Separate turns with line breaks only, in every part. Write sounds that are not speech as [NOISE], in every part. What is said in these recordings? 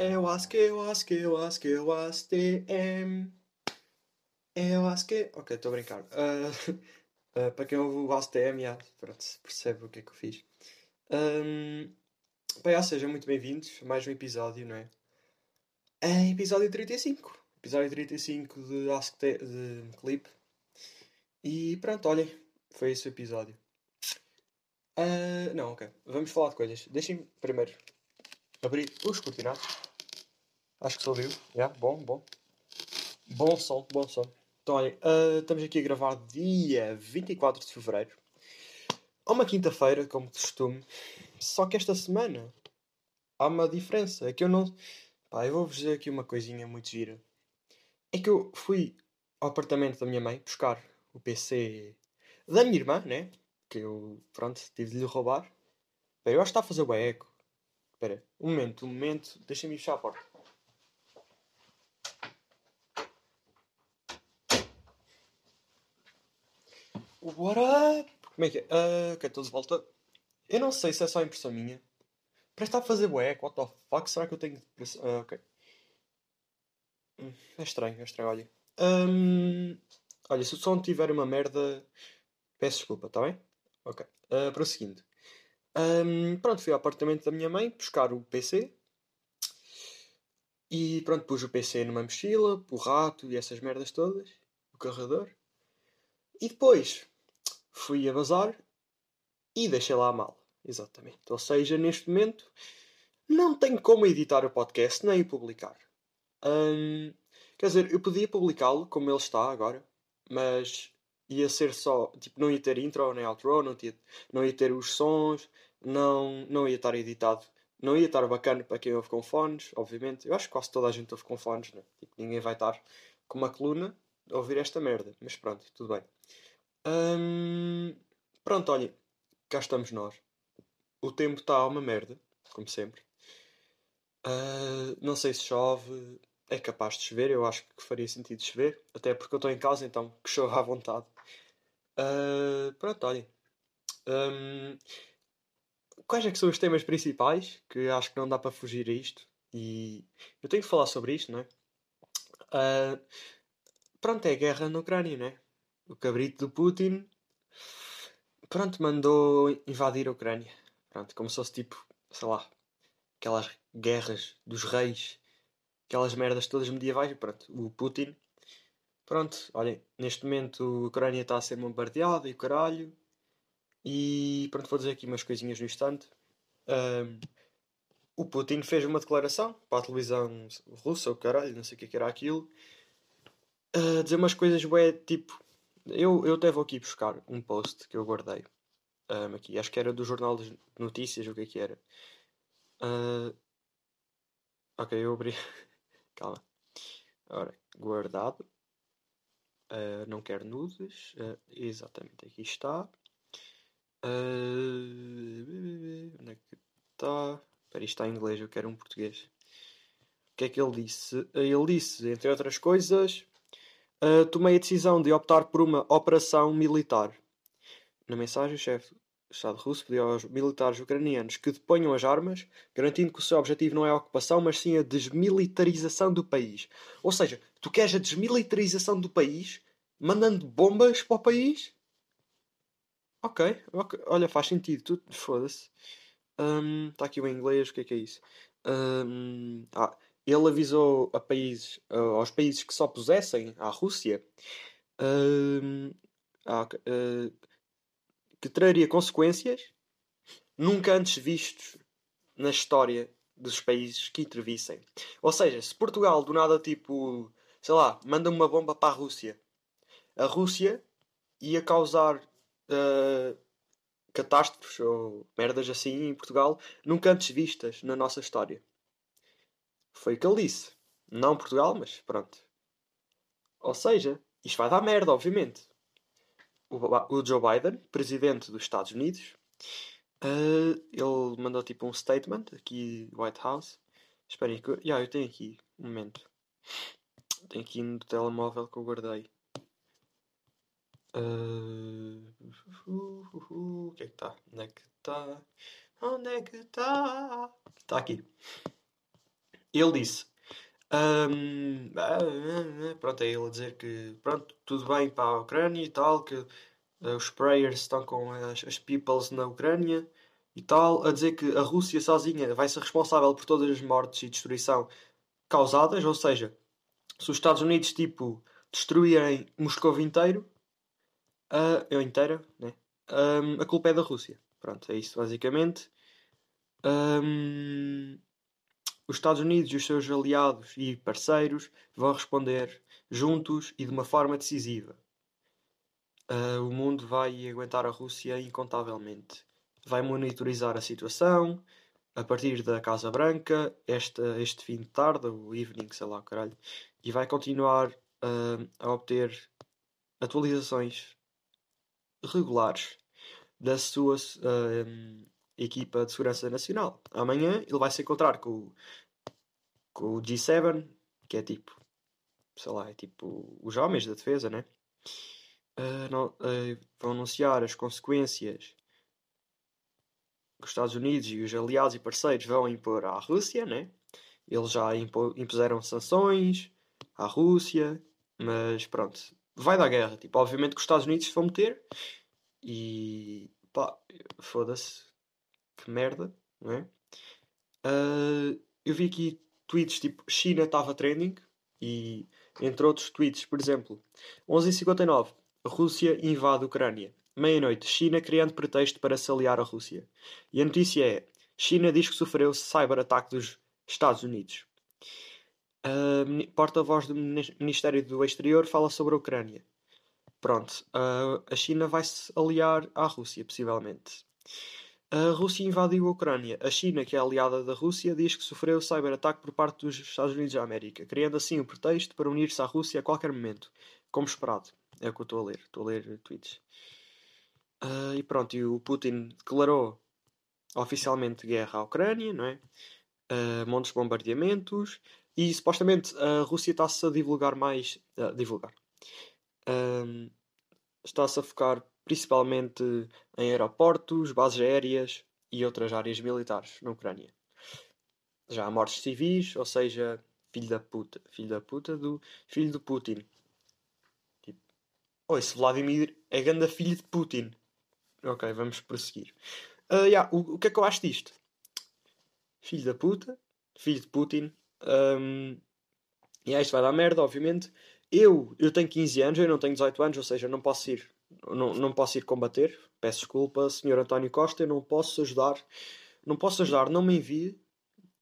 Eu acho que, eu acho que, eu acho que, eu acho que. Eu acho que. Ok, estou a brincar. Uh, uh, [LAUGHS] para quem ouve o ASTM, yeah, pronto, percebe o que é que eu fiz. Um, bem, ou seja, muito bem-vindos a mais um episódio, não é? É episódio 35. Episódio 35 de Ask Te de Clip. E pronto, olhem, foi esse o episódio. Uh, não, ok. Vamos falar de coisas. Deixem-me primeiro abrir os cortinados. Acho que só ouviu. Yeah, bom, bom. Bom som, bom som. Então, olhem, uh, estamos aqui a gravar dia 24 de Fevereiro. A uma quinta-feira, como costume. Só que esta semana há uma diferença. É que eu não. Pá, eu vou-vos dizer aqui uma coisinha muito gira. É que eu fui ao apartamento da minha mãe buscar o PC da minha irmã, né? Que eu, pronto, tive de lhe roubar. Espera, eu acho que está a fazer o eco. Espera, um momento, um momento. Deixa-me fechar a porta. What up? Como é que é? Uh, ok, estou de volta. Eu não sei se é só impressão minha. Parece estar a fazer o eco. What the fuck? Será que eu tenho. Uh, ok. Hum, é estranho, é estranho, olha. Um, olha, se o som tiver uma merda, peço desculpa, está bem? Ok. Uh, prosseguindo. Um, pronto, fui ao apartamento da minha mãe buscar o PC. E pronto, pus o PC numa mochila, o rato e essas merdas todas. O carregador. E depois fui a bazar e deixei lá a mala. Exatamente. Ou seja, neste momento não tenho como editar o podcast nem o publicar. Hum, quer dizer, eu podia publicá-lo como ele está agora, mas ia ser só. Tipo, não ia ter intro nem outro, não ia, não ia ter os sons, não, não ia estar editado. Não ia estar bacana para quem ouve com fones, obviamente. Eu acho que quase toda a gente ouve com fones, né? Tipo, ninguém vai estar com uma coluna ouvir esta merda. Mas pronto, tudo bem. Pronto, olhem, cá estamos nós. O tempo está uma merda, como sempre. Uh, não sei se chove, é capaz de chover, eu acho que faria sentido chover, até porque eu estou em casa, então que chove à vontade. Uh, pronto, olhem. Um, quais é que são os temas principais que acho que não dá para fugir a isto? E eu tenho que falar sobre isto, não é? Uh, pronto, é a guerra na Ucrânia, não é? O cabrito do Putin, pronto, mandou invadir a Ucrânia. Pronto, como se fosse tipo, sei lá, aquelas guerras dos reis aquelas merdas todas medievais. Pronto, o Putin. Pronto, olhem, neste momento a Ucrânia está a ser bombardeada e caralho. E pronto, vou dizer aqui umas coisinhas no instante. Um, o Putin fez uma declaração para a televisão russa, o caralho, não sei o que, é que era aquilo. Dizer umas coisas, bué, tipo. Eu, eu até vou aqui buscar um post que eu guardei. Um, aqui, acho que era do Jornal de Notícias, o que é que era. Uh, ok, eu abri. [LAUGHS] Calma. Ora, guardado. Uh, não quero nudes. Uh, exatamente, aqui está. Onde é que está? Espera, isto está em inglês, eu quero um português. O que é que ele disse? Ele disse, entre outras coisas, tomei a decisão de optar por uma operação militar. Na mensagem, o chefe o Estado russo pediu aos militares ucranianos que deponham as armas, garantindo que o seu objetivo não é a ocupação, mas sim a desmilitarização do país. Ou seja, tu queres a desmilitarização do país mandando bombas para o país? Ok, olha, faz sentido. Foda-se. Está um, aqui o inglês, o que é que é isso? Um, ah, ele avisou a países, uh, aos países que só pusessem à Rússia ah, uh, que traria consequências nunca antes vistos na história dos países que intervissem. Ou seja, se Portugal do nada tipo, sei lá, manda uma bomba para a Rússia, a Rússia ia causar uh, catástrofes ou merdas assim em Portugal nunca antes vistas na nossa história. Foi o que ele disse. Não Portugal, mas pronto. Ou seja, isto vai dar merda, obviamente o, Joe Biden, presidente dos Estados Unidos, uh, ele mandou tipo um statement aqui White House. Esperem que. Yeah, eu tenho aqui um momento. Tenho aqui no telemóvel que eu guardei. Uh, uh, uh, o que é que está? Onde é que está? Onde é que está? Está aqui. Ele disse. Um, pronto, é ele a dizer que pronto, tudo bem para a Ucrânia e tal, que uh, os prayers estão com as, as peoples na Ucrânia e tal, a dizer que a Rússia sozinha vai ser responsável por todas as mortes e destruição causadas, ou seja, se os Estados Unidos tipo destruírem Moscou inteiro, uh, eu inteira, né? Um, a culpa é da Rússia. Pronto, é isso basicamente. Um, os Estados Unidos e os seus aliados e parceiros vão responder juntos e de uma forma decisiva. Uh, o mundo vai aguentar a Rússia incontavelmente. Vai monitorizar a situação a partir da Casa Branca este, este fim de tarde, o evening, sei lá, caralho, e vai continuar uh, a obter atualizações regulares da sua uh, equipa de segurança nacional. Amanhã ele vai se encontrar com, com o G7, que é tipo, sei lá, é tipo os homens da defesa, né? Uh, não, uh, vão anunciar as consequências que os Estados Unidos e os aliados e parceiros vão impor à Rússia, né? Eles já impuseram sanções à Rússia, mas pronto, vai dar guerra. Tipo, obviamente que os Estados Unidos vão meter e pá, foda-se, que merda, não é? Uh, eu vi aqui tweets tipo China estava trending e entre outros tweets, por exemplo, 11h59, Rússia invade Ucrânia. Meia-noite, China criando pretexto para se aliar à Rússia. E a notícia é: China diz que sofreu cyber-ataque dos Estados Unidos. Uh, Porta-voz do Ministério do Exterior fala sobre a Ucrânia. Pronto, uh, a China vai se aliar à Rússia, possivelmente. A Rússia invadiu a Ucrânia. A China, que é aliada da Rússia, diz que sofreu cyber-ataque por parte dos Estados Unidos da América, criando assim o um pretexto para unir-se à Rússia a qualquer momento, como esperado. É o que eu estou a ler. Estou a ler tweets. Uh, e pronto, e o Putin declarou oficialmente guerra à Ucrânia, não é? Uh, montes de bombardeamentos e supostamente a Rússia está-se a divulgar mais. Uh, divulgar. está-se a focar principalmente em aeroportos, bases aéreas e outras áreas militares na Ucrânia. Já há mortes civis, ou seja, filho da puta, filho da puta do filho do Putin. Tipo, esse Vladimir é ganda filho de Putin. Ok, vamos prosseguir. Uh, yeah, o, o que é que eu acho disto? Filho da puta, filho de Putin. Um, e yeah, isto vai dar merda, obviamente. Eu, eu tenho 15 anos, eu não tenho 18 anos, ou seja, não posso ir não, não posso ir combater. Peço desculpa, Sr. António Costa, eu não posso ajudar. Não posso ajudar, não me envie.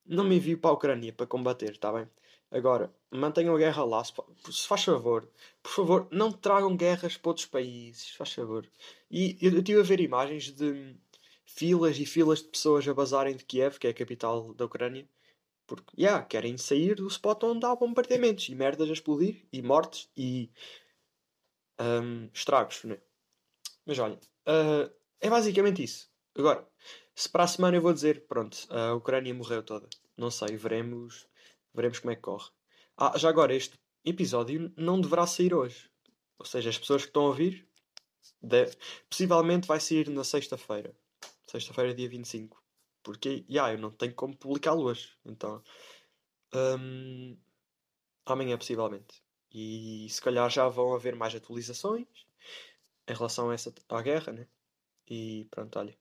Não me envie para a Ucrânia para combater, está bem? Agora, mantenham a guerra lá, se, faz favor. Por favor, não tragam guerras para outros países, faz favor. E eu, estive a ver imagens de filas e filas de pessoas a bazarem de Kiev, que é a capital da Ucrânia, porque, yeah, querem sair do spot onde há bombardeamentos e merdas a explodir, e mortes, e um, estragos, né? Mas olha, uh, é basicamente isso. Agora, se para a semana eu vou dizer, pronto, a Ucrânia morreu toda. Não sei, veremos, veremos como é que corre. Ah, já agora, este episódio não deverá sair hoje. Ou seja, as pessoas que estão a ouvir, deve, possivelmente vai sair na sexta-feira. Sexta-feira, dia 25. Porque, já, yeah, eu não tenho como publicá-lo hoje. Então, um, amanhã, possivelmente. E se calhar já vão haver mais atualizações em relação a essa, à guerra, né? E pronto, olha.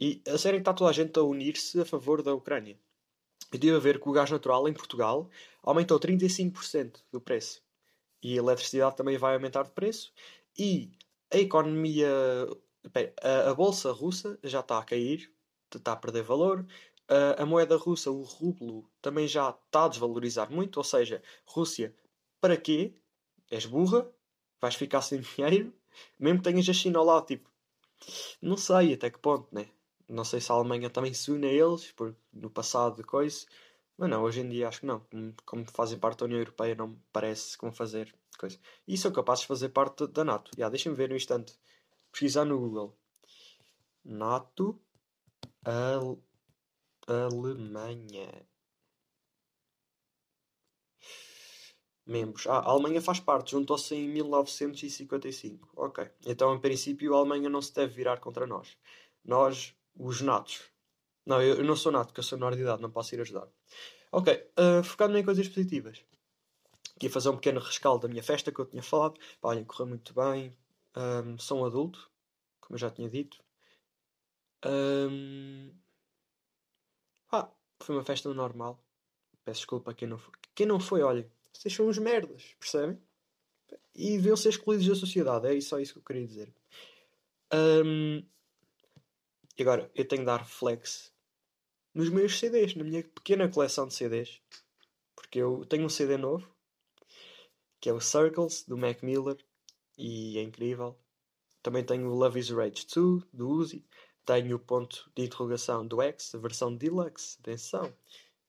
E a série está toda a gente a unir-se a favor da Ucrânia. Eu tive a ver que o gás natural em Portugal aumentou 35% do preço. E a eletricidade também vai aumentar de preço. E a economia. A, a bolsa russa já está a cair, está a perder valor. A, a moeda russa, o rublo, também já está a desvalorizar muito. Ou seja, Rússia para quê? És burra? Vais ficar sem [LAUGHS] dinheiro? Mesmo que tenhas a China lado, tipo. Não sei até que ponto, né? Não sei se a Alemanha também se une a eles, porque no passado coisa. Mas não, hoje em dia acho que não. Como fazem parte da União Europeia, não me parece vão fazer coisa. E são capazes de fazer parte da NATO. Já, deixem-me ver no instante. Pesquisar no Google. NATO. Al Alemanha. Membros. Ah, a Alemanha faz parte, juntou-se em 1955. Ok. Então, em princípio, a Alemanha não se deve virar contra nós. Nós, os natos. Não, eu, eu não sou nato, porque eu sou menor de idade, não posso ir ajudar. Ok, uh, focando em coisas positivas. Aqui a fazer um pequeno rescaldo da minha festa que eu tinha falado. Pá, olha, correu muito bem. Um, sou um adulto, como eu já tinha dito. Um, ah, foi uma festa normal. Peço desculpa a quem não foi. Quem não foi, olha, vocês são uns merdas, percebem? E deviam ser excluídos da sociedade. É só isso que eu queria dizer. Um, e agora, eu tenho de dar flex nos meus CDs, na minha pequena coleção de CDs. Porque eu tenho um CD novo, que é o Circles, do Mac Miller, e é incrível. Também tenho o Love is Rage 2, do Uzi. Tenho o ponto de interrogação do X, a versão deluxe, atenção,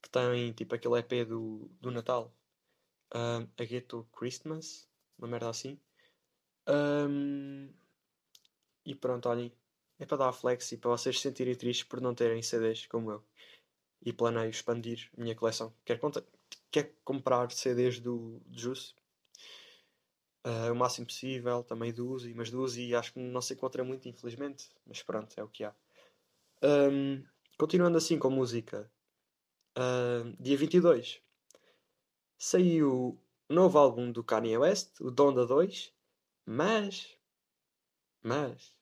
que tem tipo aquele EP do, do Natal, um, a Ghetto Christmas, uma merda assim. Um, e pronto, olhem, é para dar flex e para vocês se sentirem tristes por não terem CDs como eu. E planeio expandir a minha coleção. Quero, quero comprar CDs do, do Juice uh, o máximo possível, também do Uzi, mas do Uzi acho que não se encontra muito, infelizmente. Mas pronto, é o que há. Um, continuando assim com música, uh, dia 22 saiu o novo álbum do Kanye West, o Donda 2, mas, mas,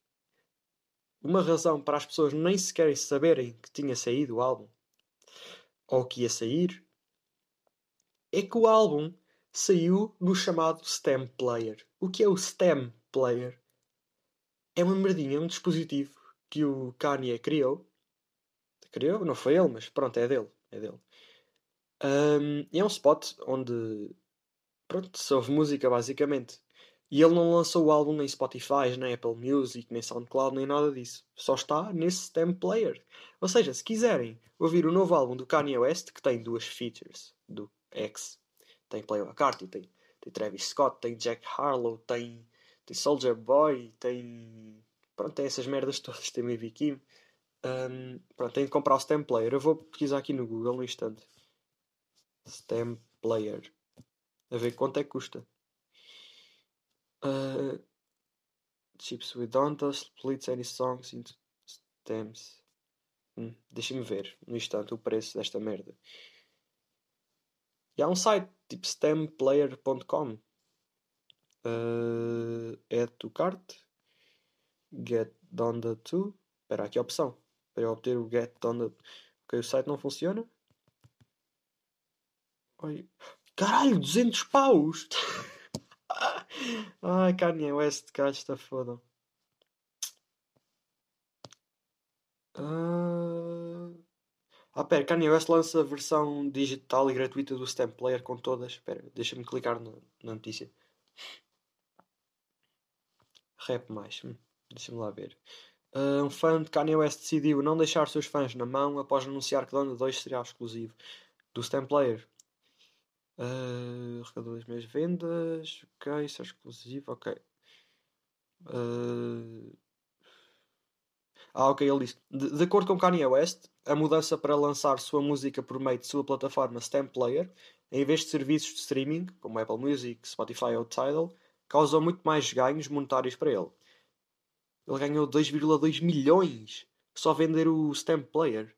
uma razão para as pessoas nem sequer saberem que tinha saído o álbum ou que ia sair é que o álbum saiu no chamado STEM Player. O que é o STEM Player? É uma merdinha, um dispositivo que o Kanye criou. Criou? Não foi ele, mas pronto, é dele. É dele. Um, é um spot onde pronto, se ouve música basicamente. E ele não lançou o álbum nem Spotify, nem Apple Music, nem SoundCloud, nem nada disso. Só está nesse STEM Player. Ou seja, se quiserem ouvir o novo álbum do Kanye West, que tem duas features do X tem Playboy Carti, tem, tem Travis Scott, tem Jack Harlow, tem, tem Soldier Boy, tem. Pronto, tem essas merdas todas, [LAUGHS] tem Maybe Kim. Um, pronto, tem de comprar o Stem Player. Eu vou pesquisar aqui no Google no instante. Stem Player. A ver quanto é que custa. Uh, chips with Donta splits any songs into stems. Hum, Deixa-me ver no instante o preço desta merda. E há um site tipo stemplayer.com. Uh, add to cart. Get Donda 2. Espera, aqui a opção. Para obter o Get Donda. Ok, o site não funciona. Oi. Caralho, 200 paus! [LAUGHS] Ai, Kanye West, caralho, está foda. Uh... Ah, pera, Kanye West lança a versão digital e gratuita do Stamp Player com todas. Espera, deixa-me clicar na, na notícia. Rap mais. Hum, deixa-me lá ver. Uh, um fã de Kanye West decidiu não deixar seus fãs na mão após anunciar que Dona 2 seria exclusivo do Stamp Player. Uh, Recadou das minhas vendas. Ok, isso é exclusivo. Ok. Uh, ah, ok, ele disse. De, de, acordo com Kanye West, a mudança para lançar sua música por meio de sua plataforma Stamp Player, em vez de serviços de streaming, como Apple Music, Spotify ou Tidal, causou muito mais ganhos monetários para ele. Ele ganhou 2,2 milhões só vender o Stamp Player.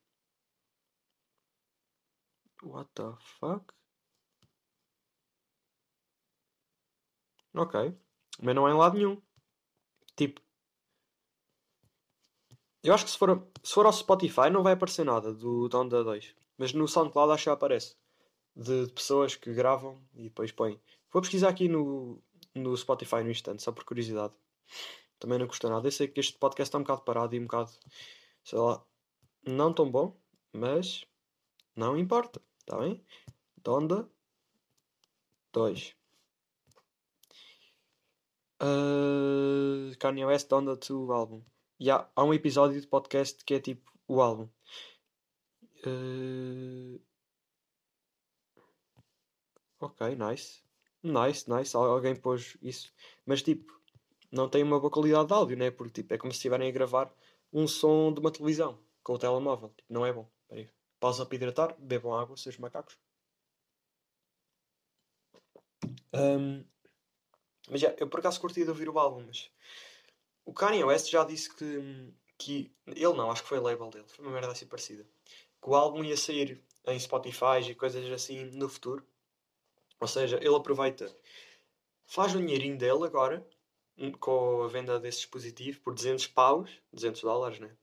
What the fuck? Ok. Mas não é em lado nenhum. Tipo, eu acho que se for, se for ao Spotify não vai aparecer nada do Donda 2. Mas no SoundCloud acho que aparece. De, de pessoas que gravam e depois põem. Vou pesquisar aqui no, no Spotify no instante, só por curiosidade. Também não custa nada. Eu sei que este podcast está um bocado parado e um bocado, sei lá, não tão bom, mas não importa, está bem? Donda 2. Uh, Kanye West Donda 2 álbum. E há, há um episódio de podcast que é tipo o álbum. Uh... Ok, nice. Nice, nice. Alguém pôs isso. Mas tipo, não tem uma boa qualidade de áudio, né? Porque tipo, é como se estiverem a gravar um som de uma televisão com o telemóvel. Tipo, não é bom. Peraí. Pausa para hidratar, bebam água, seus macacos. Um... Mas já, eu por acaso curti de ouvir o álbum, mas o Kanye West já disse que, que. Ele não, acho que foi a label dele. Foi uma merda assim parecida. Que o álbum ia sair em Spotify e coisas assim no futuro. Ou seja, ele aproveita, faz o dinheirinho dele agora hum, com a venda desse dispositivo por 200 paus, 200 dólares, né?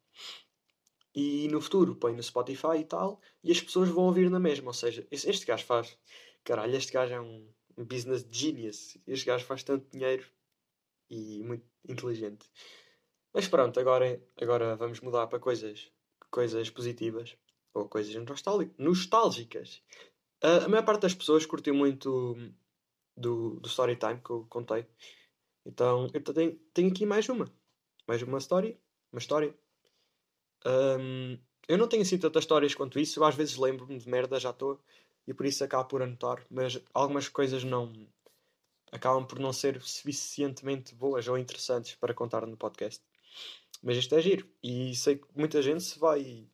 E no futuro põe no Spotify e tal, e as pessoas vão ouvir na mesma. Ou seja, este gajo faz. Caralho, este gajo é um business genius. Este gajo faz tanto dinheiro e muito inteligente. Mas pronto, agora, agora vamos mudar para coisas, coisas positivas ou coisas nostálgicas. Uh, a maior parte das pessoas curtiu muito do, do story time que eu contei. Então eu tenho, tenho aqui mais uma. Mais uma história. Uma história. Um, eu não tenho assim tantas histórias quanto isso. Eu às vezes lembro-me de merda, já estou. E por isso acabo por anotar. Mas algumas coisas não. acabam por não ser suficientemente boas ou interessantes para contar no podcast. Mas isto é giro. E sei que muita gente se vai.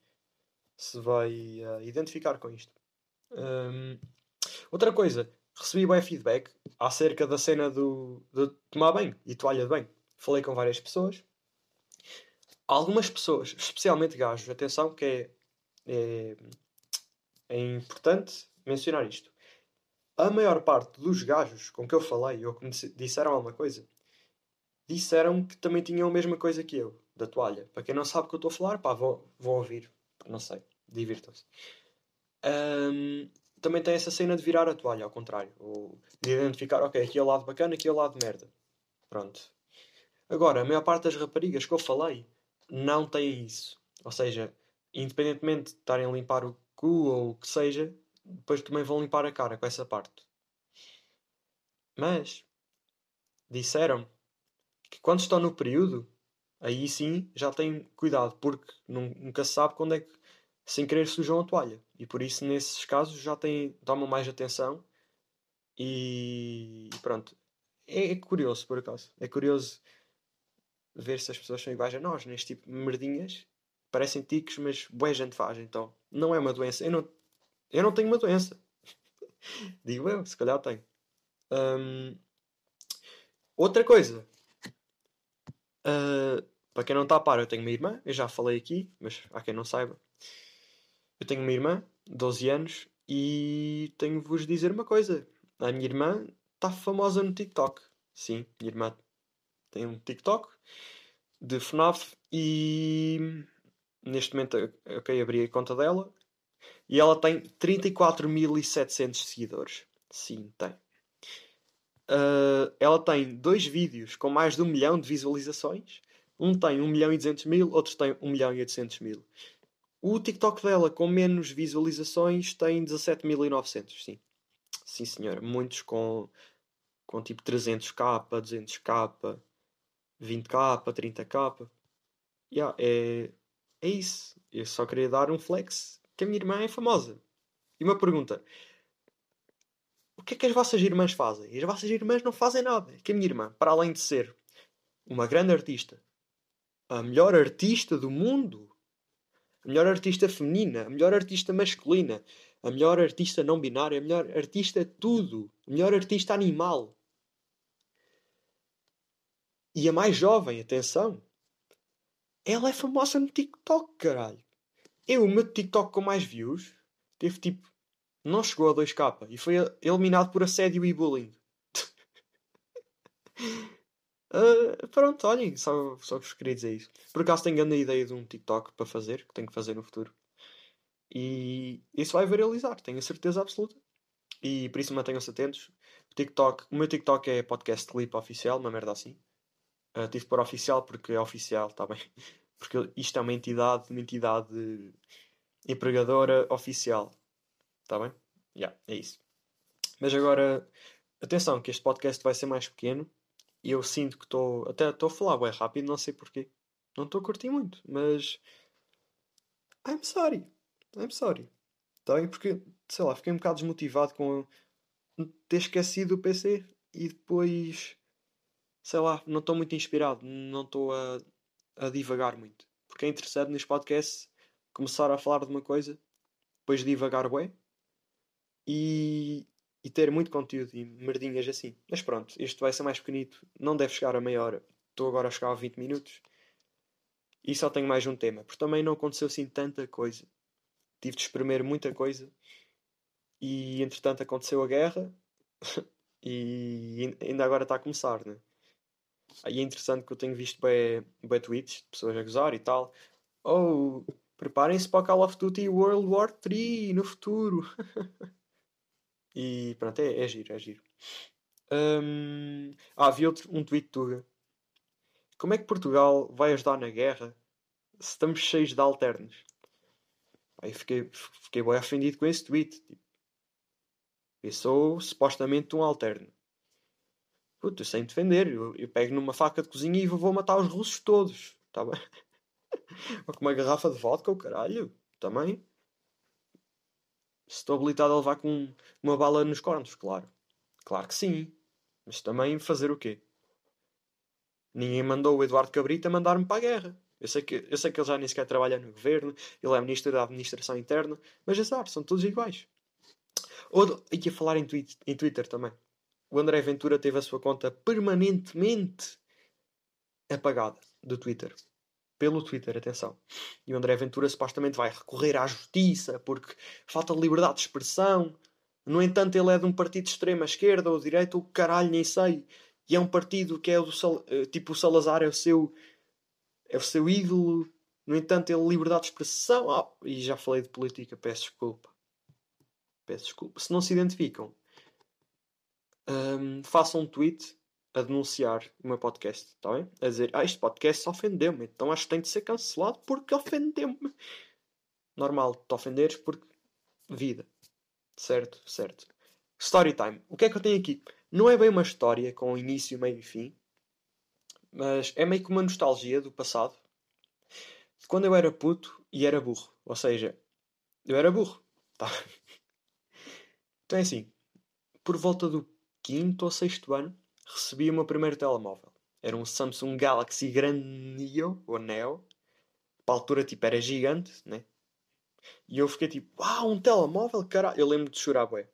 se vai uh, identificar com isto. Um, outra coisa, recebi bem feedback acerca da cena do, de tomar banho e toalha de banho. Falei com várias pessoas. Algumas pessoas, especialmente gajos, atenção que é, é, é importante mencionar isto. A maior parte dos gajos com que eu falei ou que me disseram alguma coisa disseram que também tinham a mesma coisa que eu, da toalha. Para quem não sabe o que eu estou a falar, pá, vão ouvir. Não sei, divirtam-se. Um, também tem essa cena de virar a toalha, ao contrário. Ou de identificar, ok, aqui é o lado bacana, aqui é o lado merda. Pronto. Agora, a maior parte das raparigas que eu falei não têm isso. Ou seja, independentemente de estarem a limpar o cu ou o que seja, depois também vão limpar a cara com essa parte. Mas disseram que quando estão no período, aí sim já têm cuidado, porque nunca se sabe quando é que sem querer sujam a toalha. E por isso, nesses casos, já têm, tomam mais atenção. E pronto. É, é, curioso, por acaso. É curioso ver se as pessoas são iguais a nós, neste tipo de merdinhas. Parecem ticos, mas boa gente faz. Então, não é uma doença. Eu não, eu não tenho uma doença. [LAUGHS] Digo eu, se calhar tenho. Um, outra coisa. Uh, para quem não está a par, eu tenho uma irmã. Eu já falei aqui, mas há quem não saiba. Eu tenho uma irmã, 12 anos, e tenho de vos dizer uma coisa. A minha irmã está famosa no TikTok. Sim, minha irmã tem um TikTok de FNAF e neste momento ok, abri a conta dela e ela tem 34.700 seguidores. Sim, tem. Uh, ela tem dois vídeos com mais de um milhão de visualizações. Um tem 1 milhão e 200 mil, outro tem 1 milhão e 800 mil. O TikTok dela com menos visualizações tem 17.900, sim. Sim, senhora. Muitos com, com tipo 300k, 200k, 20k, 30k. Yeah, é, é isso. Eu só queria dar um flex que a minha irmã é famosa. E uma pergunta: O que é que as vossas irmãs fazem? As vossas irmãs não fazem nada. Que a minha irmã, para além de ser uma grande artista, a melhor artista do mundo, a melhor artista feminina, a melhor artista masculina, a melhor artista não binária, a melhor artista tudo, a melhor artista animal. E a mais jovem, atenção, ela é famosa no TikTok, caralho. Eu, o meu TikTok com mais views, teve tipo. Não chegou a 2k e foi eliminado por assédio e bullying. Uh, [LAUGHS] pronto, olhem, só, só vos queria dizer isso. Por acaso tenho grande ideia de um TikTok para fazer, que tenho que fazer no futuro. E isso vai viralizar, tenho a certeza absoluta. E por isso mantenham-se atentos. O TikTok, o meu TikTok é podcast clip oficial, uma merda assim. Uh, tive por oficial porque é oficial, está bem? Porque isto é uma entidade, uma entidade empregadora oficial. Está bem? Já, yeah, é isso. Mas agora, atenção, que este podcast vai ser mais pequeno e eu sinto que estou. Até estou a falar bem rápido, não sei porquê. Não estou a curtir muito, mas. I'm sorry. I'm sorry. Está bem? Porque, sei lá, fiquei um bocado desmotivado com ter esquecido o PC e depois. Sei lá, não estou muito inspirado. Não estou a, a divagar muito. Porque é interessante neste podcast começar a falar de uma coisa, depois divagar bem e, e ter muito conteúdo e merdinhas assim. Mas pronto, este vai ser mais pequenito, não deve chegar a meia hora. Estou agora a chegar a 20 minutos e só tenho mais um tema, porque também não aconteceu assim tanta coisa. tive de espremer muita coisa. E entretanto aconteceu a guerra [LAUGHS] e ainda agora está a começar, né? Aí é interessante que eu tenho visto bem, bem tweets de pessoas a gozar e tal. Oh, preparem-se para Call of Duty World War 3 no futuro. [LAUGHS] e pronto, é, é giro, é giro. Um, ah, havia outro, um tweet tuga. Como é que Portugal vai ajudar na guerra se estamos cheios de alternos? Aí fiquei, fiquei bem ofendido com esse tweet. Tipo, eu sou supostamente um alterno. Puta, sem defender. Eu, eu pego numa faca de cozinha e vou matar os russos todos. Tá bem? [LAUGHS] Ou com uma garrafa de vodka, o caralho. Também. Estou habilitado a levar com uma bala nos cornos, claro. Claro que sim. Mas também fazer o quê? Ninguém mandou o Eduardo Cabrita mandar-me para a guerra. Eu sei, que, eu sei que ele já nem sequer trabalha no governo, ele é ministro da administração interna, mas já sabe, são todos iguais. Ou, e a falar em, em Twitter também. O André Ventura teve a sua conta permanentemente apagada do Twitter. Pelo Twitter, atenção. E o André Ventura supostamente vai recorrer à justiça porque falta liberdade de expressão. No entanto, ele é de um partido de extrema esquerda ou direita, ou caralho, nem sei. E é um partido que é o do eh, tipo o Salazar é o seu é o seu ídolo. No entanto, ele liberdade de expressão. Oh, e já falei de política, peço desculpa. Peço desculpa. Se não se identificam, um, façam um tweet a denunciar o meu podcast, está bem? A dizer, ah, este podcast ofendeu-me, então acho que tem de ser cancelado porque ofendeu-me. Normal, te ofenderes porque vida. Certo, certo. Story time. O que é que eu tenho aqui? Não é bem uma história com início, meio e fim, mas é meio que uma nostalgia do passado. De quando eu era puto e era burro. Ou seja, eu era burro. Tá? [LAUGHS] Então é assim, por volta do quinto ou sexto ano, recebi o meu primeiro telemóvel. Era um Samsung Galaxy Grande Neo, ou Neo. Para a altura, tipo, era gigante, né? E eu fiquei tipo, uau, um telemóvel, caralho. Eu lembro de chorar, bué.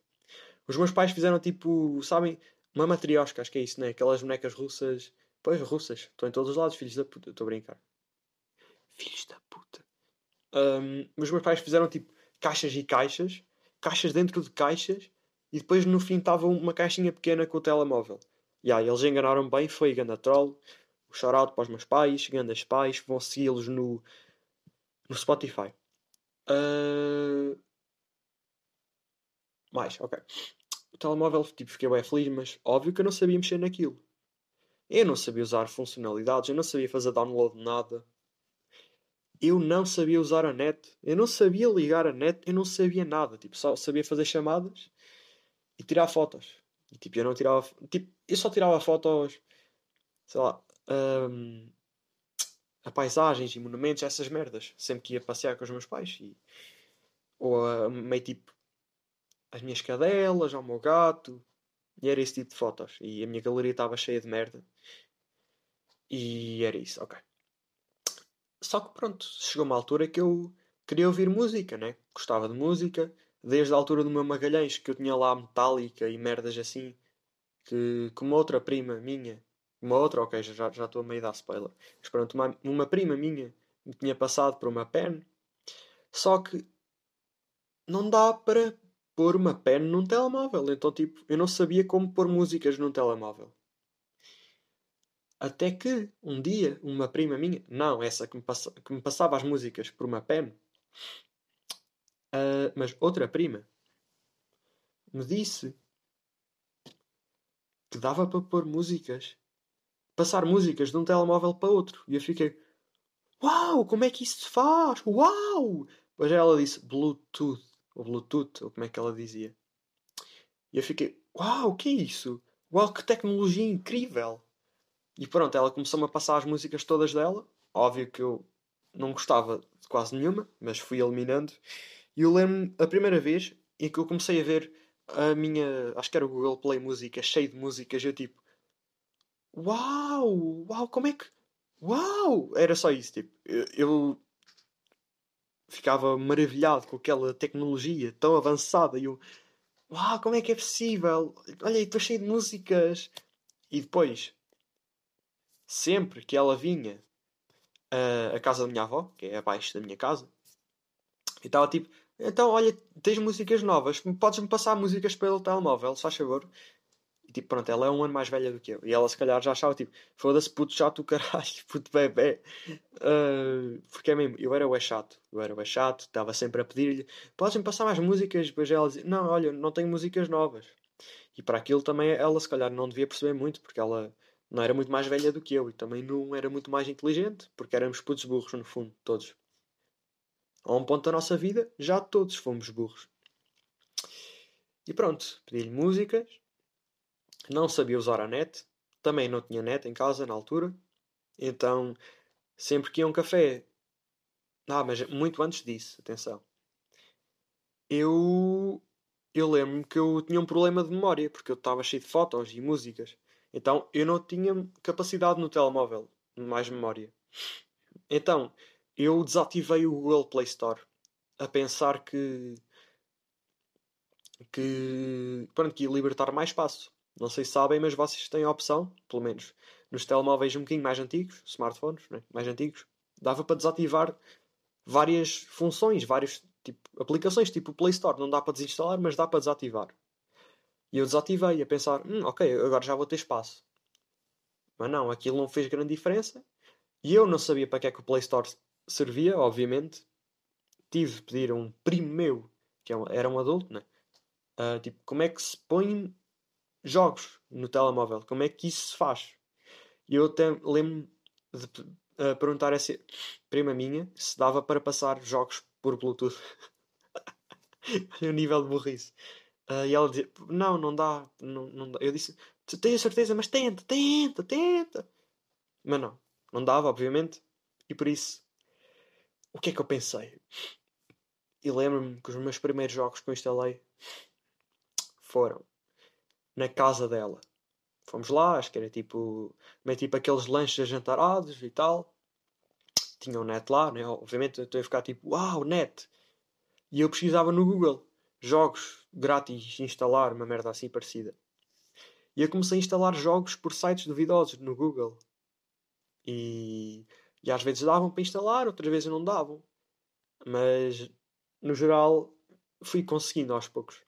Os meus pais fizeram tipo, sabem, uma matriosca, acho que é isso, né? Aquelas bonecas russas. Pois, russas. Estão em todos os lados, filhos da puta. Estou a brincar. Filhos da puta. Um, os meus pais fizeram tipo caixas e caixas caixas dentro de caixas e depois no fim estava uma caixinha pequena com o telemóvel. E aí eles enganaram bem, foi ganda troll. O shout para os meus pais, gandas pais, vão segui-los no, no Spotify. Uh... Mais, ok. O telemóvel, tipo, fiquei bem feliz, mas óbvio que eu não sabia mexer naquilo. Eu não sabia usar funcionalidades, eu não sabia fazer download de nada eu não sabia usar a net, eu não sabia ligar a net, eu não sabia nada, tipo, só sabia fazer chamadas e tirar fotos. E tipo, eu não tirava, tipo, eu só tirava fotos, sei lá, um, a paisagens e monumentos, essas merdas, sempre que ia passear com os meus pais e ou a, meio tipo as minhas cadelas, ou o meu gato, e era esse tipo de fotos. E a minha galeria estava cheia de merda. E era isso, ok. Só que pronto, chegou uma altura que eu queria ouvir música, né? Gostava de música, desde a altura do meu Magalhães, que eu tinha lá Metallica e merdas assim, que, que uma outra prima minha, uma outra, ok, já, estou a meio dar spoiler, mas pronto, uma, uma prima minha me tinha passado por uma pen, só que não dá para pôr uma pen num telemóvel, então tipo, eu não sabia como pôr músicas num telemóvel. Até que um dia uma prima minha, não essa que me, passa, que me passava as músicas por uma pen, uh, mas outra prima, me disse que dava para pôr músicas, passar músicas de um telemóvel para outro. E eu fiquei, uau, como é que isso se faz? Uau! Depois ela disse Bluetooth, ou Bluetooth, ou como é que ela dizia. E eu fiquei, uau, o que é isso? Uau, que tecnologia incrível! E pronto, ela começou-me a passar as músicas todas dela. Óbvio que eu não gostava de quase nenhuma, mas fui eliminando. E eu lembro a primeira vez em que eu comecei a ver a minha. Acho que era o Google Play Música, cheio de músicas. Eu tipo. Uau! Uau! Como é que. Uau! Era só isso, tipo. Eu, eu ficava maravilhado com aquela tecnologia tão avançada. E eu. Uau! Como é que é possível? Olha, estou cheio de músicas. E depois sempre que ela vinha à casa da minha avó, que é abaixo da minha casa, eu estava tipo, Então, olha, tens músicas novas, podes-me passar músicas pelo telemóvel, se faz favor. E tipo, pronto, ela é um ano mais velha do que eu. E ela se calhar já achava tipo, foda-se puto chato caralho, [LAUGHS] puto bebê. Uh, porque é mesmo, eu era o chato, eu era o chato, estava sempre a pedir-lhe, podes-me passar mais músicas? Depois ela dizia, não, olha, não tenho músicas novas. E para aquilo também ela se calhar não devia perceber muito, porque ela não era muito mais velha do que eu e também não era muito mais inteligente, porque éramos putos burros no fundo, todos. A um ponto da nossa vida, já todos fomos burros. E pronto, pedi-lhe músicas, não sabia usar a net, também não tinha net em casa na altura, então sempre que ia um café, ah, mas muito antes disso, atenção, eu eu lembro-me que eu tinha um problema de memória, porque eu estava cheio de fotos e músicas. Então eu não tinha capacidade no telemóvel, mais memória. Então eu desativei o Google Play Store a pensar que que pronto, que ia libertar mais espaço. Não sei se sabem, mas vocês têm a opção, pelo menos nos telemóveis um bocadinho mais antigos, smartphones né, mais antigos, dava para desativar várias funções, várias tipo, aplicações, tipo o Play Store. Não dá para desinstalar, mas dá para desativar. E eu desativei a pensar, hum, ok, agora já vou ter espaço. Mas não, aquilo não fez grande diferença. E eu não sabia para que é que o Play Store servia, obviamente. Tive de pedir a um primo meu, que é era um adulto, né? Uh, tipo, como é que se põe jogos no telemóvel? Como é que isso se faz? E eu até lembro de uh, perguntar a essa prima minha se dava para passar jogos por Bluetooth. [LAUGHS] o nível de burrice. Uh, e ela dizia: Não, não dá, não, não dá. Eu disse: Tenho certeza, mas tenta, tenta, tenta. Mas não, não dava, obviamente. E por isso, o que é que eu pensei? E lembro-me que os meus primeiros jogos que eu instalei foram na casa dela. Fomos lá, acho que era tipo, meio tipo aqueles lanches jantarados e tal. Tinha o net lá, né? Obviamente eu estou a ficar tipo, uau, net! E eu pesquisava no Google jogos grátis instalar, uma merda assim parecida. E eu comecei a instalar jogos por sites duvidosos no Google. E, e às vezes davam para instalar, outras vezes não davam. Mas no geral fui conseguindo aos poucos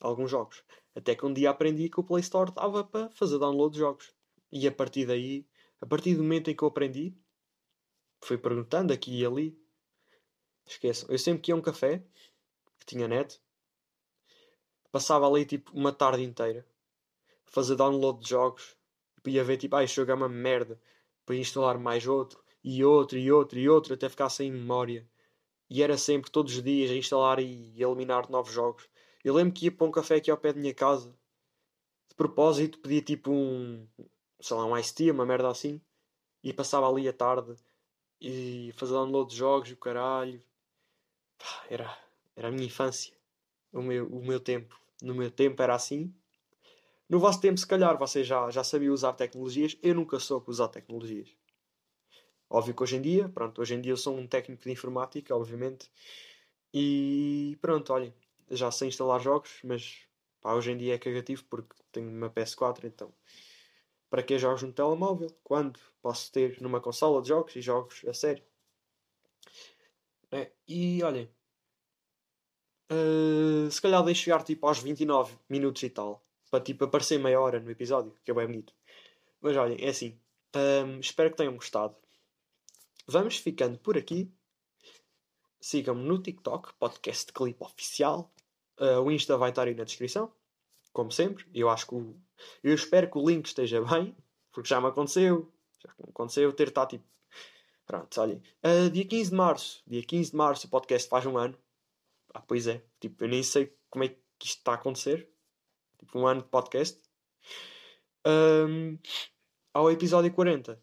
alguns jogos. Até que um dia aprendi que o Play Store dava para fazer download de jogos. E a partir daí, a partir do momento em que eu aprendi, fui perguntando aqui e ali. Esqueçam, eu sempre que ia a um café que tinha net, passava ali tipo uma tarde inteira a fazer download de jogos. Ia ver tipo, ah, este jogo é uma merda. Para instalar mais outro, e outro, e outro, e outro, até ficar sem memória. E era sempre, todos os dias, a instalar e eliminar novos jogos. Eu lembro que ia para um café aqui ao pé da minha casa. De propósito, pedia tipo um, sei lá, um iced tea, uma merda assim. E passava ali a tarde e fazia download de jogos e o caralho. Era, era a minha infância. O meu, o meu tempo. No meu tempo era assim. No vosso tempo, se calhar, vocês já, já sabiam usar tecnologias. Eu nunca soube usar tecnologias. Óbvio que hoje em dia, pronto, hoje em dia eu sou um técnico de informática, obviamente. E pronto, olhem, já sei instalar jogos, mas pá, hoje em dia é cagativo porque tenho uma PS4, então para que jogos no telemóvel? Quando posso ter numa consola de jogos e jogos a sério? É, e olhem, uh, se calhar deixo chegar tipo aos 29 minutos e tal, para tipo aparecer meia hora no episódio, que é bem bonito. Mas olhem, é assim, um, espero que tenham gostado. Vamos ficando por aqui. Sigam-me no TikTok, podcast clip oficial. Uh, o Insta vai estar aí na descrição, como sempre. Eu acho que o, eu espero que o link esteja bem, porque já me aconteceu. Já me aconteceu ter estado tipo. Pronto, olhem. Uh, dia 15 de março. Dia 15 de março o podcast faz um ano. Ah, pois é. Tipo, eu nem sei como é que isto está a acontecer. Tipo, um ano de podcast. Um, ao episódio 40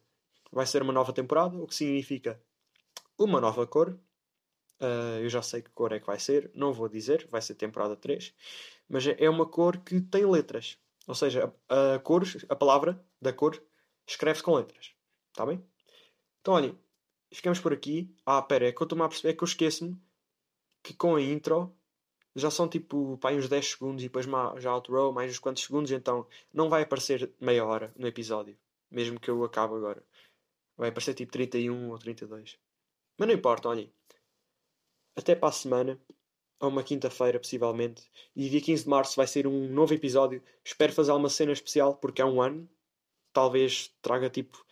vai ser uma nova temporada, o que significa uma nova cor. Uh, eu já sei que cor é que vai ser, não vou dizer, vai ser temporada 3, mas é uma cor que tem letras. Ou seja, a, a cor, a palavra da cor escreve-se com letras. Está bem? Então, olhem, ficamos por aqui. Ah, pera, é que eu estou-me a perceber é que eu esqueço-me que com a intro já são tipo pá, uns 10 segundos e depois já outro mais uns quantos segundos, então não vai aparecer meia hora no episódio, mesmo que eu acabe agora. Vai aparecer tipo 31 ou 32. Mas não importa, olhem. Até para a semana. a uma quinta-feira, possivelmente. E dia 15 de março vai ser um novo episódio. Espero fazer uma cena especial, porque é um ano. Talvez traga tipo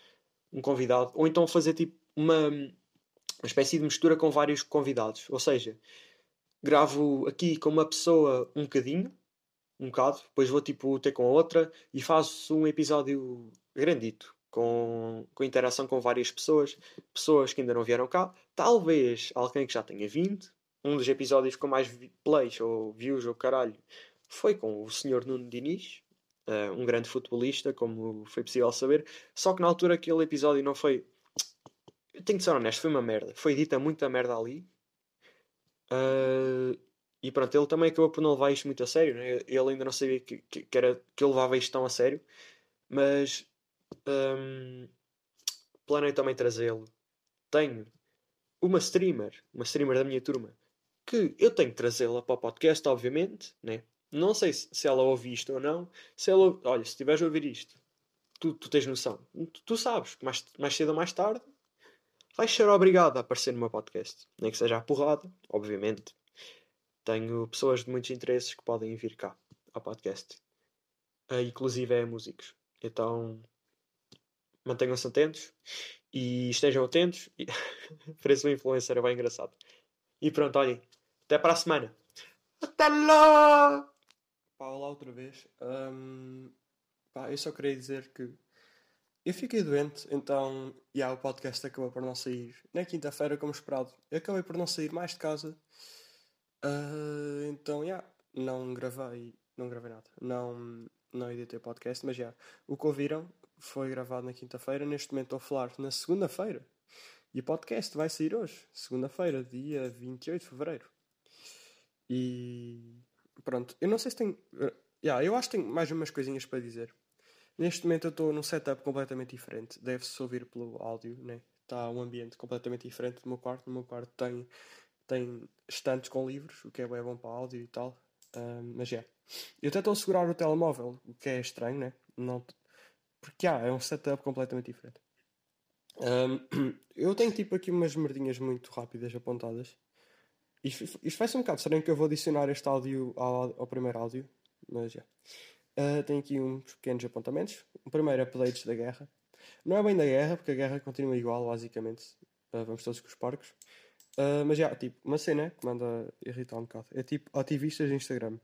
um convidado. Ou então fazer tipo uma, uma espécie de mistura com vários convidados. Ou seja, gravo aqui com uma pessoa um bocadinho, um bocado, depois vou tipo ter com a outra e faço um episódio grandito. Com, com interação com várias pessoas, pessoas que ainda não vieram cá, talvez alguém que já tenha vindo, um dos episódios com mais plays ou views ou caralho foi com o senhor Nuno Diniz, uh, um grande futebolista, como foi possível saber. Só que na altura aquele episódio não foi. Eu tenho que ser honesto, foi uma merda. Foi dita muita merda ali. Uh, e pronto, ele também acabou por não levar isto muito a sério. Né? Ele ainda não sabia que, que, que, era, que eu levava isto tão a sério. Mas um, planei também trazê-lo. Tenho uma streamer, uma streamer da minha turma, que eu tenho que trazê-la para o podcast, obviamente, né? Não sei se, se ela ouve isto ou não. Se ela, olha, se estiveres a ouvir isto, tu, tu tens noção. Tu, tu, sabes que mais, mais cedo ou mais tarde vais ser obrigado a aparecer no meu podcast. Nem que seja a porrada, obviamente. Tenho pessoas de muitos interesses que podem vir cá ao podcast. Uh, inclusive é músicos. Então mantenham-se atentos e estejam atentos. [LAUGHS] Parece um influencer, é bem engraçado. E pronto, olhem. Até para a semana. Até lá! Pá, olá outra vez. Um, pá, eu só queria dizer que eu fiquei doente, então yeah, o podcast acabou por não sair na quinta-feira como esperado. Eu acabei por não sair mais de casa. Uh, então, yeah, não gravei, não gravei nada. Não, não editei podcast, mas já. Yeah, o que ouviram foi gravado na quinta-feira. Neste momento estou a falar na segunda-feira. E o podcast vai sair hoje, segunda-feira, dia 28 de fevereiro. E pronto, eu não sei se tenho. Uh, yeah, eu acho que tenho mais umas coisinhas para dizer. Neste momento eu estou num setup completamente diferente. Deve-se ouvir pelo áudio, né? Está um ambiente completamente diferente do meu quarto. No meu quarto tem, tem estantes com livros, o que é bom para áudio e tal. Um, mas é. Yeah. Eu até estou a segurar o telemóvel, o que é estranho, né? Não, porque ah, é um setup completamente diferente. Um, [CLEARS THROAT] eu tenho tipo aqui umas merdinhas muito rápidas apontadas. Isto, isto vai ser um bocado estranho que eu vou adicionar este áudio ao, ao primeiro áudio, mas já. Uh, tenho aqui uns pequenos apontamentos. O primeiro, updates da guerra. Não é bem da guerra, porque a guerra continua igual, basicamente. Uh, vamos todos com os parques. Uh, mas já, tipo, uma cena que manda irritar um bocado. É tipo ativistas de Instagram.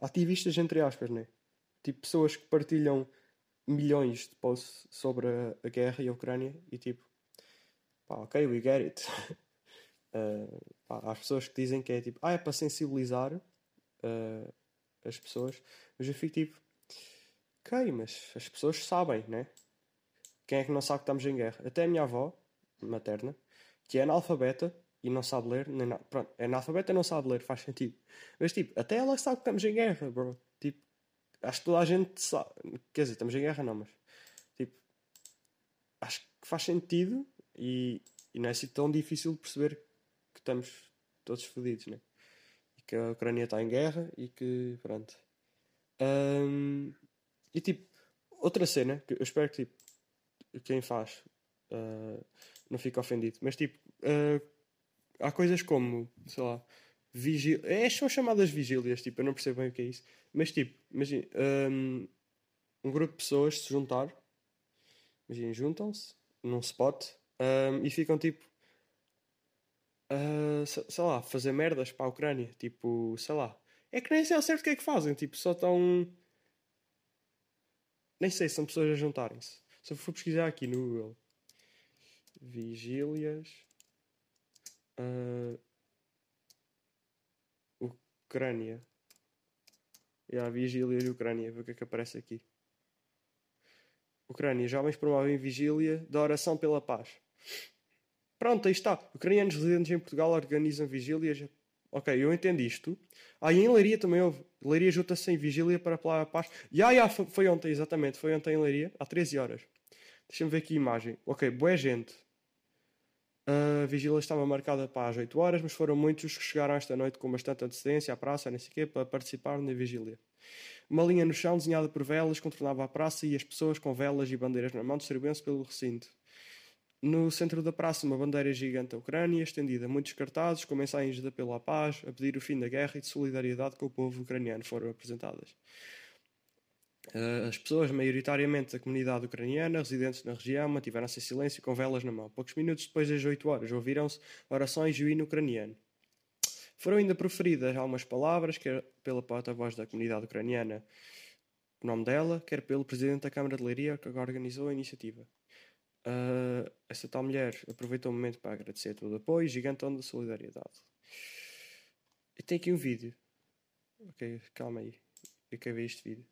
Ativistas entre aspas, né? Tipo, pessoas que partilham milhões de posts sobre a, a guerra e a Ucrânia e tipo, pá, ok, we get it. uh, [LAUGHS] pá, há pessoas que dizem que é tipo, ah, é para sensibilizar uh, as pessoas, mas eu fico tipo, ok, mas as pessoas sabem, né? Quem é que não sabe que estamos em guerra? Até a minha avó, materna, que é analfabeta e não sabe ler, nem nada. Pronto, é analfabeta e não sabe ler, faz sentido. Mas tipo, até ela sabe que estamos em guerra, bro. Acho que toda a gente sabe. Quer dizer, estamos em guerra, não, mas tipo, acho que faz sentido e, e não é assim tão difícil de perceber que estamos todos fodidos, né? E que a Ucrânia está em guerra e que, pronto. Um, e tipo, outra cena que eu espero que tipo, quem faz uh, não fique ofendido, mas tipo, uh, há coisas como, sei lá, vigília. É, são chamadas vigílias, tipo, eu não percebo bem o que é isso. Mas tipo, imagina, um, um grupo de pessoas se juntar, imagina, juntam-se num spot um, e ficam tipo, uh, sei lá, fazer merdas para a Ucrânia. Tipo, sei lá. É que nem sei ao certo o que é que fazem, tipo, só estão. Nem sei, são pessoas a juntarem-se. Se eu for pesquisar aqui no Google, vigílias. Uh, Ucrânia. E a vigília de Ucrânia, ver o que é que aparece aqui. Ucrânia, jovens promovem vigília da oração pela paz. Pronto, aí está. Ucranianos residentes em Portugal organizam vigílias. Ok, eu entendo isto. Ah, e em Leiria também houve. Leiria junta-se em vigília para apelar a paz. Ya, ah, ya, foi ontem, exatamente. Foi ontem em Leiria, às 13 horas. Deixa-me ver aqui a imagem. Ok, boa gente. A vigília estava marcada para as 8 horas, mas foram muitos os que chegaram esta noite com bastante antecedência à praça, sei quê, para participar na vigília. Uma linha no chão, desenhada por velas, contornava a praça e as pessoas com velas e bandeiras na mão distribuíam-se pelo recinto. No centro da praça, uma bandeira gigante da Ucrânia, estendida muitos cartazes, com mensagens de apelo à paz, a pedir o fim da guerra e de solidariedade com o povo ucraniano, foram apresentadas. Uh, as pessoas, maioritariamente da comunidade ucraniana, residentes na região, mantiveram-se em silêncio com velas na mão. Poucos minutos depois das 8 horas, ouviram-se orações e o hino ucraniano. Foram ainda proferidas algumas palavras, quer pela porta-voz da comunidade ucraniana, o nome dela, quer pelo presidente da Câmara de Leiria, que organizou a iniciativa. Uh, essa tal mulher aproveitou o momento para agradecer todo o apoio, gigantão da solidariedade. E tem aqui um vídeo. Ok, calma aí. Eu quero ver este vídeo.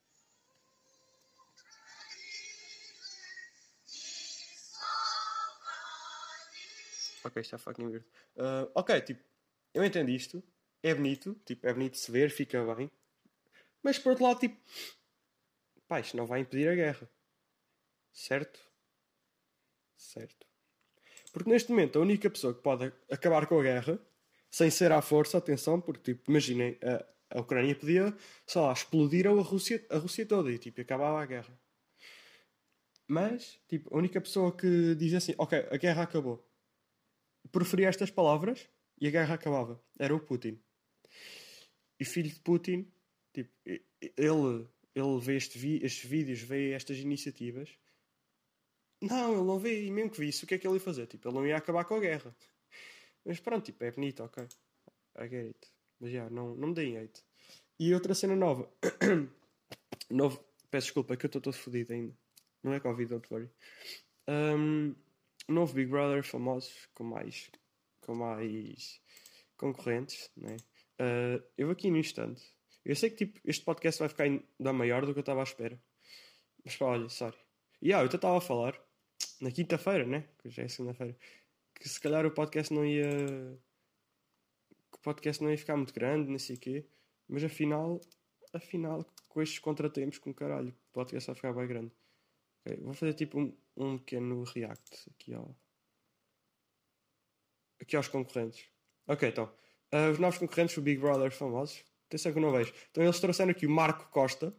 Ok, está fucking weird. Uh, ok, tipo, eu entendo isto. É bonito, tipo, é bonito de se ver, fica bem. Mas por outro lado, tipo, pá, isto não vai impedir a guerra. Certo? Certo. Porque neste momento a única pessoa que pode acabar com a guerra, sem ser à força, atenção, porque tipo, imaginem, a, a Ucrânia podia, sei lá, explodir a Rússia, a Rússia toda e tipo, acabava a guerra. Mas, tipo, a única pessoa que diz assim, ok, a guerra acabou preferia estas palavras e a guerra acabava. Era o Putin. E filho de Putin, tipo, ele, ele vê este vi, estes vídeos, vê estas iniciativas. Não, ele não vê, e mesmo que visse, o que é que ele ia fazer? Tipo, ele não ia acabar com a guerra. Mas pronto, tipo, é bonito, ok. I get it. Mas já, não, não me deem hate. E outra cena nova. [COUGHS] Novo, peço desculpa, que eu estou todo fodido ainda. Não é Covid, don't worry. Um, novo Big Brother famosos com mais, com mais concorrentes, né? Uh, eu aqui no instante. Eu sei que tipo, este podcast vai ficar ainda maior do que eu estava à espera. Mas pá, olha, sorry. E yeah, eu estava a falar na quinta-feira, né? Que já é segunda-feira. Que se calhar o podcast não ia. Que o podcast não ia ficar muito grande, não sei o quê. Mas afinal, afinal, com estes contratempos, com caralho, o podcast vai ficar bem grande. Okay, vou fazer tipo um, um pequeno react aqui, ao, aqui aos concorrentes. Ok, então. Uh, os novos concorrentes do Big Brother famosos. Atenção que eu não vejo. Então eles trouxeram aqui o Marco Costa.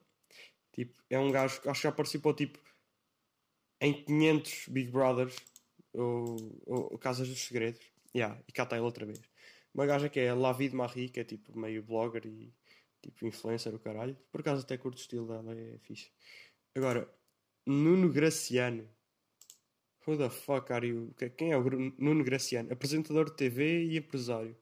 Tipo, é um gajo que acho que já participou tipo em 500 Big Brothers ou, ou, ou Casas dos Segredos. Yeah, e cá está ele outra vez. Uma gaja que é Lavid Marie, que é tipo meio blogger e tipo influencer o caralho. Por acaso até curto o estilo dela, é fixe. Agora, Nuno Graciano. Who the fuck are you? Quem é o Nuno Graciano? Apresentador de TV e empresário.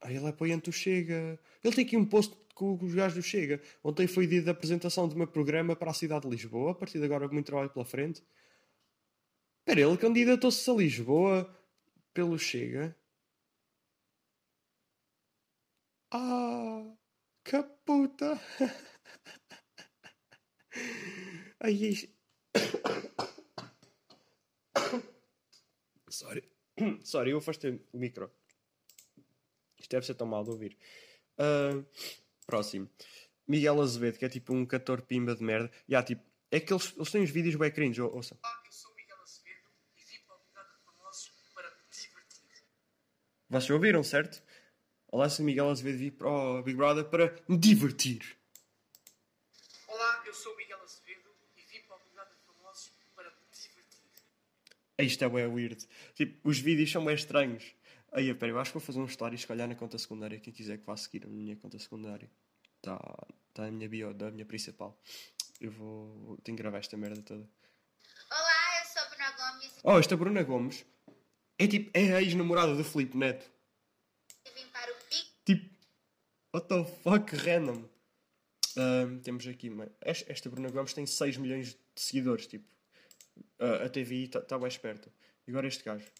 Ah, ele é apoiante do Chega. Ele tem aqui um post com os gajos do Chega. Ontem foi dia da apresentação de meu programa para a cidade de Lisboa. A partir de agora, muito trabalho pela frente. Espera, ele candidatou-se a Lisboa pelo Chega. Ah, que puta! [LAUGHS] Ai, [COUGHS] Sorry. [COUGHS] Sorry, eu afastei o micro. Isto deve ser tão mal de ouvir. Uh, próximo. Miguel Azevedo, que é tipo um cantor pimba de merda. E há tipo. É que eles, eles têm uns vídeos bem cringe, ouça. Olá, eu sou Miguel Azevedo e vim para o Big Brother Famosos para me divertir. Vocês ouviram, certo? Olá, sou Miguel Azevedo e vim para o Big Brother para me divertir. Olá, eu sou Miguel Azevedo e vim para o Big Brother Famosos para me divertir. Isto é bem weird. Tipo, os vídeos são bem estranhos. Aí, pera, eu acho que vou fazer um story, se calhar, na conta secundária. Quem quiser que vá seguir a minha conta secundária. Está tá na minha bio, da minha principal. Eu vou. Tenho que gravar esta merda toda.
Olá, eu sou a Bruna Gomes.
Oh, esta Bruna Gomes é tipo. É a ex-namorada do Felipe Neto.
E vim para o pico.
Tipo. What the fuck, random. Temos aqui. Esta Bruna Gomes tem 6 milhões de seguidores, tipo. Uh, a TVI está tá bem esperta. E agora este gajo.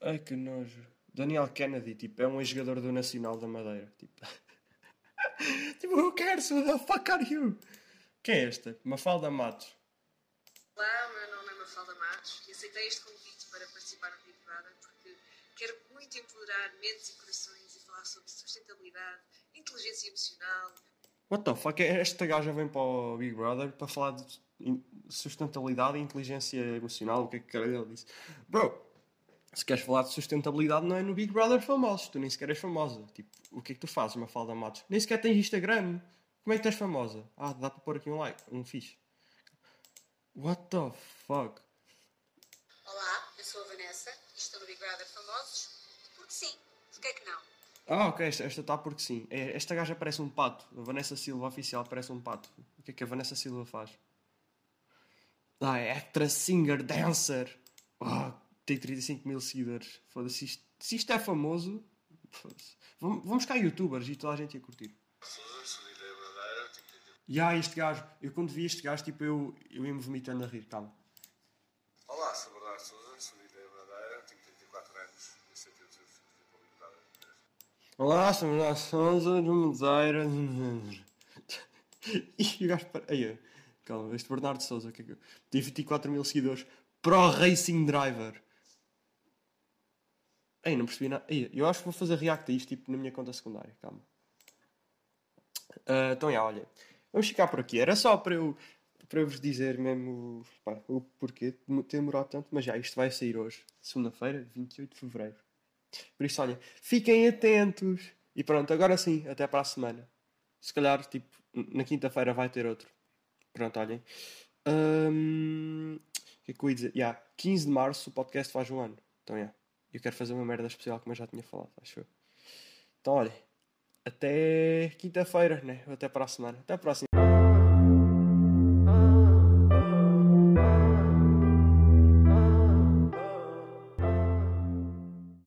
Ai que nojo. Daniel Kennedy, tipo, é um ex-jogador do Nacional da Madeira. Tipo, [LAUGHS] tipo who cares? Who the fuck are you? Quem é esta? Mafalda Matos.
Olá, o meu nome é Mafalda Matos e aceitei este convite para participar do Big Brother porque quero muito empoderar mentes e falar sobre sustentabilidade, inteligência emocional.
What the fuck? Esta gaja vem para o Big Brother para falar de sustentabilidade e inteligência emocional. O que é que caralho ele disse? Bro, Se queres falar de sustentabilidade, não é no Big Brother famosos. Tu nem sequer és famosa. Tipo, o que é que tu fazes, Mafalda Matos? Nem sequer tens Instagram. Como é que tu és famosa? Ah, dá para pôr aqui um like, um fixe. What the fuck?
Olá, eu sou a Vanessa e estou no Big Brother Famosos. Porque sim, porquê que não?
Ah, ok, esta está porque sim. É, Esta gaja parece um pato. A Vanessa Silva oficial parece um pato. O que é que a Vanessa Silva faz? Ah, é actress, singer, dancer. Ah, tem 35 mil seguidores. Foda-se, isto, se isto é famoso, foda-se. Vamos, vamos cá youtubers e toda a gente ia curtir. E ah, este gajo, eu quando vi este gajo, tipo, eu, eu ia-me vomitando a rir, calma.
Olá, sou Bernardo Souza, sou de Ideia Madeira, tenho 34 anos e aceito o desafio de qualidade.
Olá, somos a Souza de Madeira. E o gajo. Aí, calma, este Bernardo Souza, que é que eu... tem 24 mil seguidores. Pro Racing Driver. Ei, não percebi nada. Ei, eu acho que vou fazer react a isto tipo, na minha conta secundária, calma. Ah, então, já, olha. Vamos ficar por aqui. Era só para eu, para vos dizer mesmo pá, o porquê de ter demorado tanto, mas já, isto vai sair hoje, segunda-feira, 28 de fevereiro. Por isso, olha, fiquem atentos. E pronto, agora sim, até para a semana. Se calhar, tipo, na quinta-feira vai ter outro. Pronto, olhem. O que é que eu ia dizer? Yeah, 15 de março o podcast faz um ano. Então, yeah, eu quero fazer uma merda especial, como eu já tinha falado, acho eu. Então, olhem, até quinta-feira, né? Até para a semana. Até a próxima.